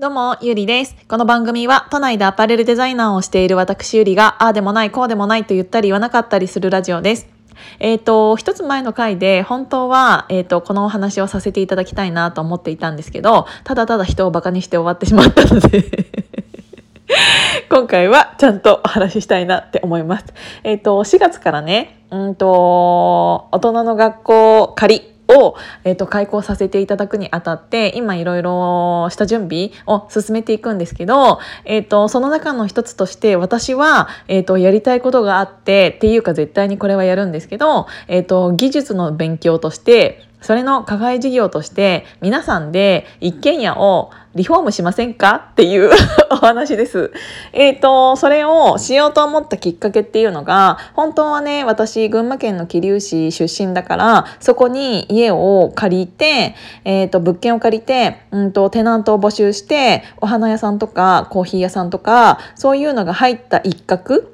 どうも、ゆりです。この番組は、都内でアパレルデザイナーをしている私ゆりが、ああでもない、こうでもないと言ったり言わなかったりするラジオです。えっ、と、一つ前の回で、本当は、えっ、と、このお話をさせていただきたいなと思っていたんですけど、ただただ人をバカにして終わってしまったので 今回はちゃんとお話ししたいなって思います。えっ、と、4月からね、うんと、大人の学校仮を、えー、と開講させていただくにあたって今いろいろした準備を進めていくんですけど、えー、とその中の一つとして私は、えー、とやりたいことがあってっていうか絶対にこれはやるんですけど、えー、と技術の勉強としてそれの課外事業として皆さんで一軒家をリフォームしませんか？っていう お話です。えっ、ー、と、それをしようと思ったきっかけっていうのが、本当はね、私、群馬県の桐生市出身だから、そこに家を借りて、えっ、ー、と、物件を借りて、うんと、テナントを募集して、お花屋さんとか、コーヒー屋さんとか、そういうのが入った一角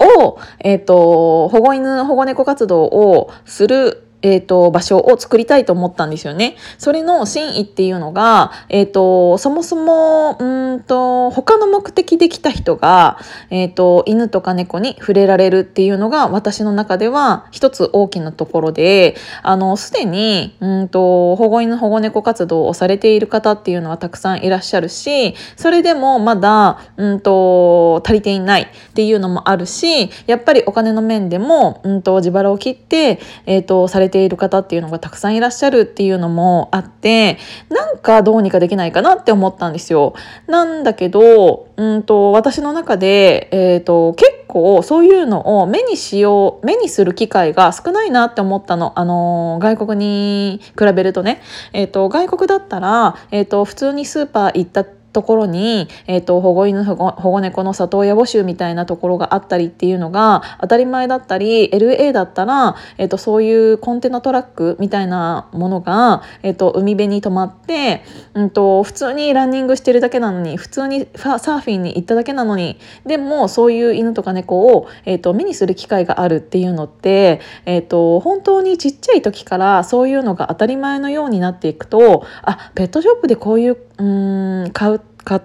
を、えっ、ー、と、保護犬、保護猫活動をするえっ、ー、と、場所を作りたいと思ったんですよね。それの真意っていうのが、えっ、ー、と、そもそも、うんと、他の目的で来た人が、えっ、ー、と、犬とか猫に触れられるっていうのが私の中では一つ大きなところで、あの、すでに、うんと、保護犬保護猫活動をされている方っていうのはたくさんいらっしゃるし、それでもまだ、うんと、足りていないっていうのもあるし、やっぱりお金の面でも、うんと、自腹を切って、えっ、と、されてている方っていうのがたくさんいらっしゃるっていうのもあってなんかどうにかできないかなって思ったんですよ。なんだけどうんと私の中で、えーと、結構そういうのを目にしよう目にする機会が少ないなって思ったの。あの外国に比べるとね、えーと、外国だったら、えーと普通にスーパー行ったところに、えーと、保護犬保護猫の里親募集みたいなところがあったりっていうのが当たり前だったり LA だったら、えーと、そういうコンテナトラックみたいなものが、えーと、海辺に泊まって、うん、と普通にランニングしてるだけなのに普通にサーフィンに行っただけなのにでもそういう犬とか猫を、えー、と目にする機会があるっていうのって、えー、と本当にちっちゃい時からそういうのが当たり前のようになっていくとあペットショップでこういううん買う買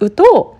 うと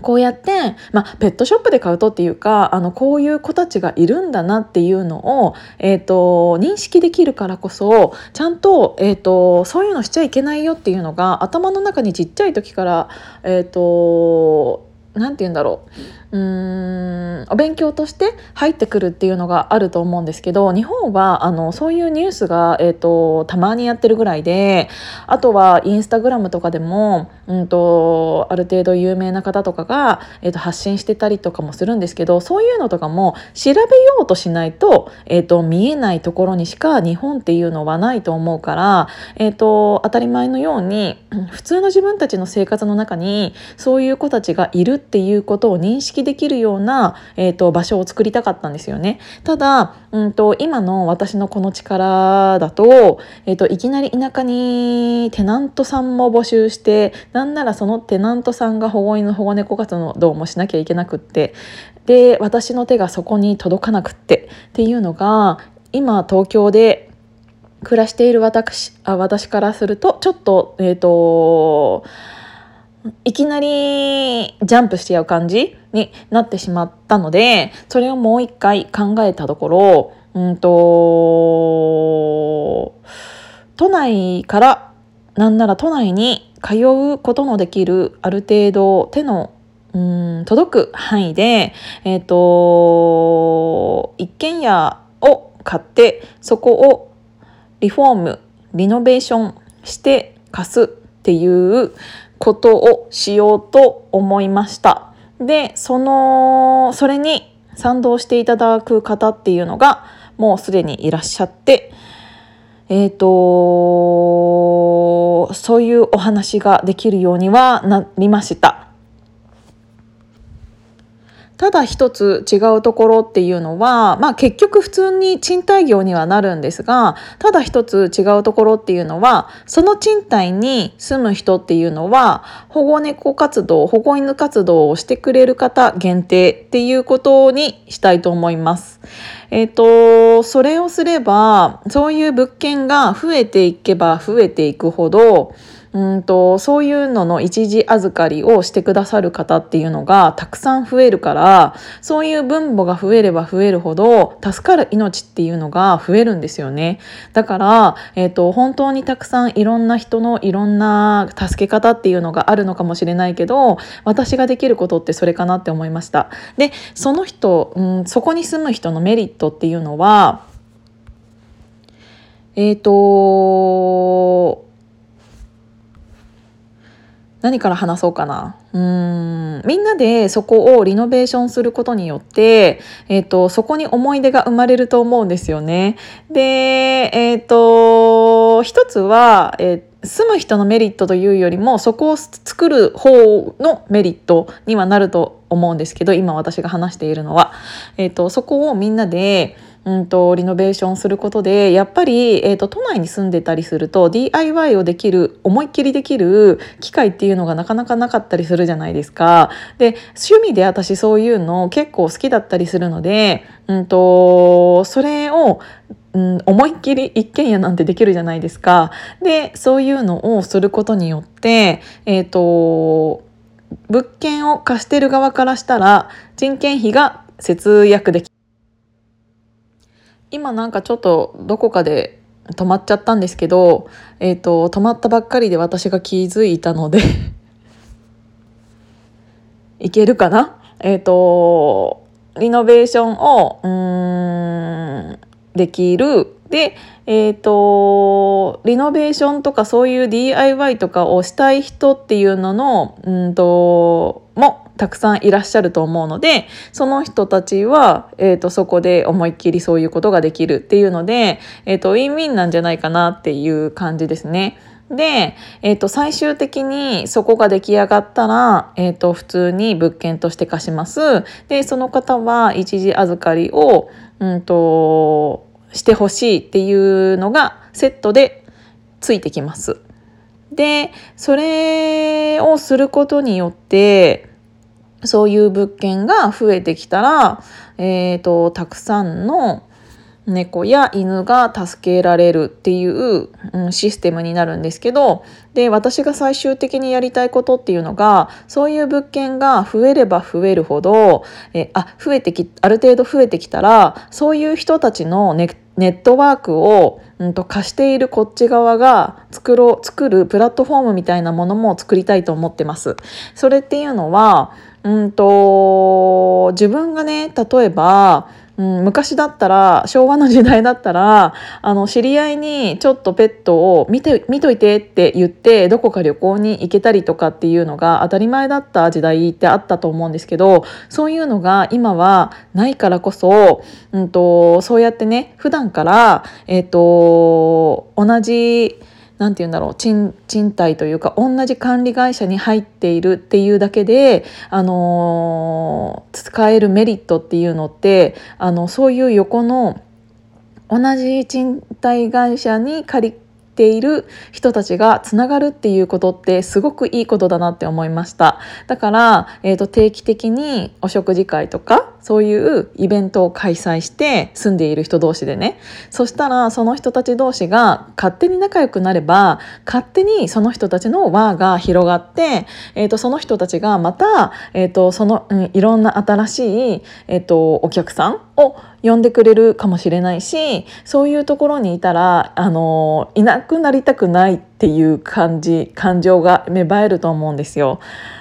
こうやって、まあ、ペットショップで買うとっていうかあのこういう子たちがいるんだなっていうのを、えーと、認識できるからこそちゃんと,、えーと、そういうのしちゃいけないよっていうのが頭の中にちっちゃい時から、えーと何て言うんだろう。うん。お勉強として入ってくるっていうのがあると思うんですけど日本はあのそういうニュースが、えーと、たまにやってるぐらいであとはインスタグラムとかでも、うんと、ある程度有名な方とかが、えーと、発信してたりとかもするんですけどそういうのとかも調べようとしないと,、えー、と見えないところにしか日本っていうのはないと思うから、えー、と当たり前のように普通の自分たちの生活の中にそういう子たちがいるっていうことを認識できるような、えーと、場所を作りたかったんですよね。ただ、うんと、今の私のこの力だと,、えーと、いきなり田舎にテナントさんも募集してなんならそのテナントさんが保護犬保護猫活動もしなきゃいけなくってで私の手がそこに届かなくってっていうのが今東京で暮らしている私あ私からするとちょっとえっ、ー、といきなりジャンプしちゃう感じになってしまったのでそれをもう一回考えたところうんと都内からなんなら都内に通うことのできるある程度手のうん届く範囲で、えーと一軒家を買ってそこをリフォームリノベーションして貸す。っていうことをしようと思いました。でそのそれに賛同していただく方っていうのがもうすでにいらっしゃってえっ、ー、とそういうお話ができるようにはなりました。ただ一つ違うところっていうのは、まあ結局普通に賃貸業にはなるんですが、ただ一つ違うところっていうのは、その賃貸に住む人っていうのは、保護猫活動、保護犬活動をしてくれる方限定っていうことにしたいと思います。えっ、ー、と、それをすれば、そういう物件が増えていけば増えていくほど、うんとそういうのの一時預かりをしてくださる方っていうのがたくさん増えるからそういう分母が増えれば増えるほど助かる命っていうのが増えるんですよね。だから、えーと、本当にたくさんいろんな人のいろんな助け方っていうのがあるのかもしれないけど私ができることってそれかなって思いました。でその人、うん、そこに住む人のメリットっていうのはえっ、ー、と何から話そうかな。うーんみんなでそこをリノベーションすることによって、えーと、そこに思い出が生まれると思うんですよね。で、えっ、ー、と一つは、えー住む人のメリットというよりもそこを作る方のメリットにはなると思うんですけど今私が話しているのは、えーとそこをみんなでうんと、リノベーションすることでやっぱり、えーと、都内に住んでたりすると DIY をできる思いっきりできる機会っていうのがなかなかなかったりするじゃないですか。で趣味で私そういうの結構好きだったりするので、うんと、それをうん、思いっきり一軒家なんてできるじゃないですか。でそういうのをすることによって、えーと物件を貸してる側からしたら人件費が節約でき今なんかちょっとどこかで止まっちゃったんですけど、えっ、ー、と、止まったばっかりで私が気づいたので いけるかな？えっ、ー、と、リノベーションを、うん、できる。で、えっ、ー、と、リノベーションとかそういう DIY とかをしたい人っていうのの、うんと、もたくさんいらっしゃると思うのでその人たちは、えーと、そこで思いっきりそういうことができるっていうので、えーと、ウィンウィンなんじゃないかなっていう感じですね。で、えーと、最終的にそこが出来上がったら、えー、と普通に物件として貸します。でその方は一時預かりを、うんとしてほしいっていうのがセットでついてきます。でそれをすることによってそういう物件が増えてきたら、えーと、たくさんの猫や犬が助けられるっていう、うん、システムになるんですけどで私が最終的にやりたいことっていうのがそういう物件が増えれば増えるほどえあ増えてきある程度増えてきたらそういう人たちのネネットワークを、うん、と貸しているこっち側が作ろう作るプラットフォームみたいなものも作りたいと思ってます。それっていうのはうんと自分がね例えばうん、昔だったら昭和の時代だったらあの知り合いにちょっとペットを見て見といてって言ってどこか旅行に行けたりとかっていうのが当たり前だった時代ってあったと思うんですけどそういうのが今はないからこそ、うんと、そうやってね普段から、えーと同じ何て言うんだろう賃賃貸というか同じ管理会社に入っているっていうだけで、あのー、使えるメリットっていうのってあのそういう横の同じ賃貸会社に借りている人たちがつながるっていうことってすごくいいことだなって思いました。だから、えーと、定期的にお食事会とかそういうイベントを開催して住んでいる人同士でねそしたらその人たち同士が勝手に仲良くなれば勝手にその人たちの輪が広がって、えーと、その人たちがまた、えーとその、うん、いろんな新しい、えー、とお客さんを呼んでくれるかもしれないしそういうところにいたらあのいなくなりたくないっていう感じ感情が芽生えると思うんですよ。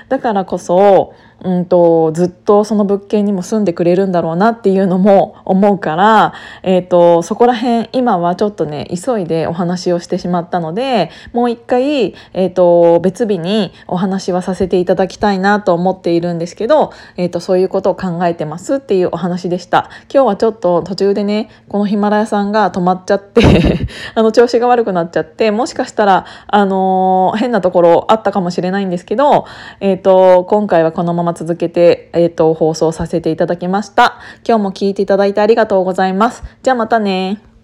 だからこそうんとずっとその物件にも住んでくれるんだろうなっていうのも思うから、えーと、そこら辺今はちょっとね急いでお話をしてしまったのでもう一回、えーと、別日にお話はさせていただきたいなと思っているんですけど、えーと、そういうことを考えてますっていうお話でした。今日はちょっと途中でねこのヒマラヤさんが止まっちゃって あの調子が悪くなっちゃってもしかしたら、あの、変なところあったかもしれないんですけど、えー、と今回はこのままま続けて、えーと、放送させていただきました。今日も聞いていただいてありがとうございます。じゃあまたね。